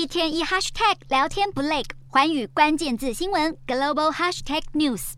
一天一 hashtag 聊天不累，寰宇关键字新闻 global hashtag news。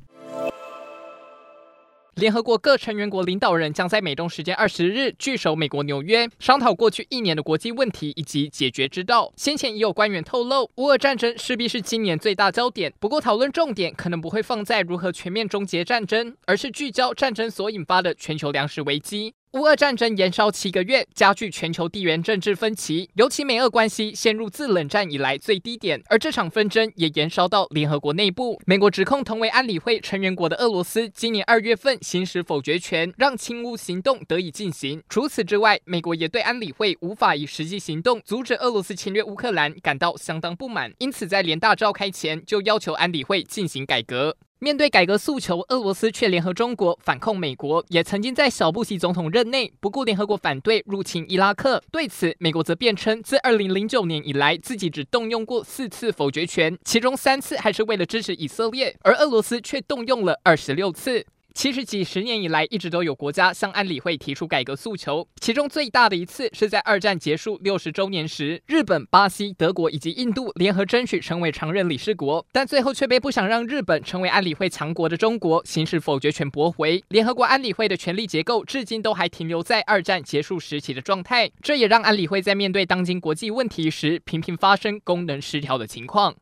联合国各成员国领导人将在美东时间二十日聚首美国纽约，商讨过去一年的国际问题以及解决之道。先前已有官员透露，乌俄战争势必是今年最大焦点，不过讨论重点可能不会放在如何全面终结战争，而是聚焦战争所引发的全球粮食危机。乌俄战争延烧七个月，加剧全球地缘政治分歧，尤其美俄关系陷入自冷战以来最低点。而这场纷争也延烧到联合国内部。美国指控同为安理会成员国的俄罗斯，今年二月份行使否决权，让亲乌行动得以进行。除此之外，美国也对安理会无法以实际行动阻止俄罗斯侵略乌克兰感到相当不满，因此在联大召开前就要求安理会进行改革。面对改革诉求，俄罗斯却联合中国反控美国，也曾经在小布希总统任内不顾联合国反对入侵伊拉克。对此，美国则辩称，自二零零九年以来，自己只动用过四次否决权，其中三次还是为了支持以色列，而俄罗斯却动用了二十六次。其实几十年以来，一直都有国家向安理会提出改革诉求。其中最大的一次是在二战结束六十周年时，日本、巴西、德国以及印度联合争取成为常任理事国，但最后却被不想让日本成为安理会强国的中国行使否决权驳回。联合国安理会的权力结构至今都还停留在二战结束时期的状态，这也让安理会在面对当今国际问题时，频频发生功能失调的情况。